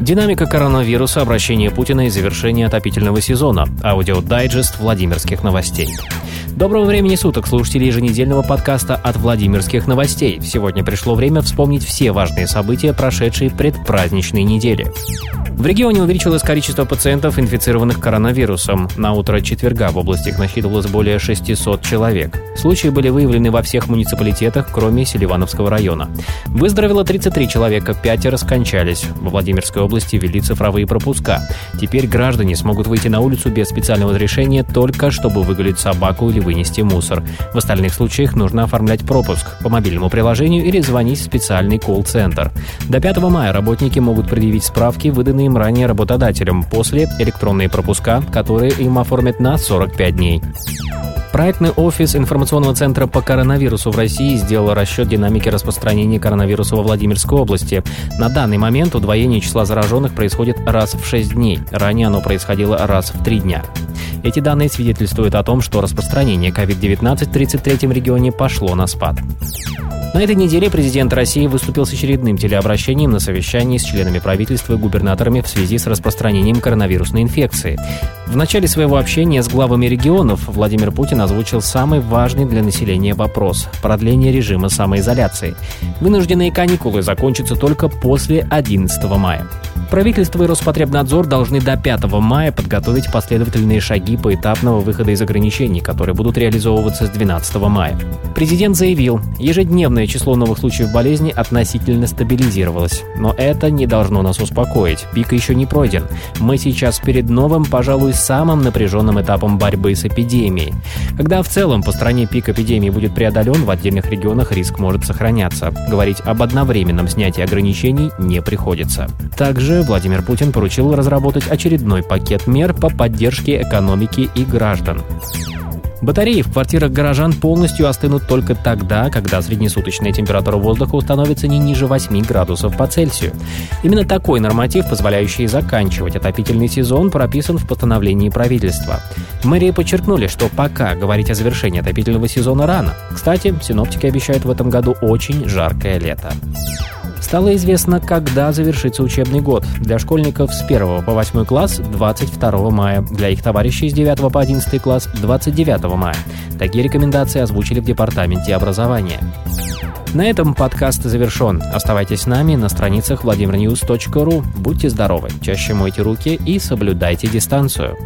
Динамика коронавируса, обращение Путина и завершение отопительного сезона. Аудиодайджест Владимирских новостей. Доброго времени суток, слушатели еженедельного подкаста от Владимирских новостей. Сегодня пришло время вспомнить все важные события прошедшей предпраздничной недели. В регионе увеличилось количество пациентов, инфицированных коронавирусом. На утро четверга в области их насчитывалось более 600 человек. Случаи были выявлены во всех муниципалитетах, кроме Селивановского района. Выздоровело 33 человека, пятеро скончались. Во Владимирской области ввели цифровые пропуска. Теперь граждане смогут выйти на улицу без специального разрешения только чтобы выгулить собаку или вынести мусор. В остальных случаях нужно оформлять пропуск по мобильному приложению или звонить в специальный колл-центр. До 5 мая работники могут предъявить справки, выданные им ранее работодателем, после электронные пропуска, которые им оформят на 45 дней. Проектный офис информационного центра по коронавирусу в России сделал расчет динамики распространения коронавируса во Владимирской области. На данный момент удвоение числа зараженных происходит раз в 6 дней. Ранее оно происходило раз в 3 дня. Эти данные свидетельствуют о том, что распространение COVID-19 в 33-м регионе пошло на спад. На этой неделе президент России выступил с очередным телеобращением на совещании с членами правительства и губернаторами в связи с распространением коронавирусной инфекции. В начале своего общения с главами регионов Владимир Путин озвучил самый важный для населения вопрос – продление режима самоизоляции. Вынужденные каникулы закончатся только после 11 мая. Правительство и Роспотребнадзор должны до 5 мая подготовить последовательные шаги поэтапного выхода из ограничений, которые будут реализовываться с 12 мая. Президент заявил, ежедневное число новых случаев болезни относительно стабилизировалось. Но это не должно нас успокоить. Пик еще не пройден. Мы сейчас перед новым, пожалуй, самым напряженным этапом борьбы с эпидемией. Когда в целом по стране пик эпидемии будет преодолен, в отдельных регионах риск может сохраняться. Говорить об одновременном снятии ограничений не приходится. Также Владимир Путин поручил разработать очередной пакет мер по поддержке экономики и граждан. Батареи в квартирах горожан полностью остынут только тогда, когда среднесуточная температура воздуха установится не ниже 8 градусов по Цельсию. Именно такой норматив, позволяющий заканчивать отопительный сезон, прописан в постановлении правительства. Мэрии подчеркнули, что пока говорить о завершении отопительного сезона рано. Кстати, синоптики обещают в этом году очень жаркое лето. Стало известно, когда завершится учебный год. Для школьников с 1 по 8 класс 22 мая, для их товарищей с 9 по 11 класс 29 мая. Такие рекомендации озвучили в Департаменте образования. На этом подкаст завершен. Оставайтесь с нами на страницах vladimirnews.ru. Будьте здоровы, чаще мойте руки и соблюдайте дистанцию.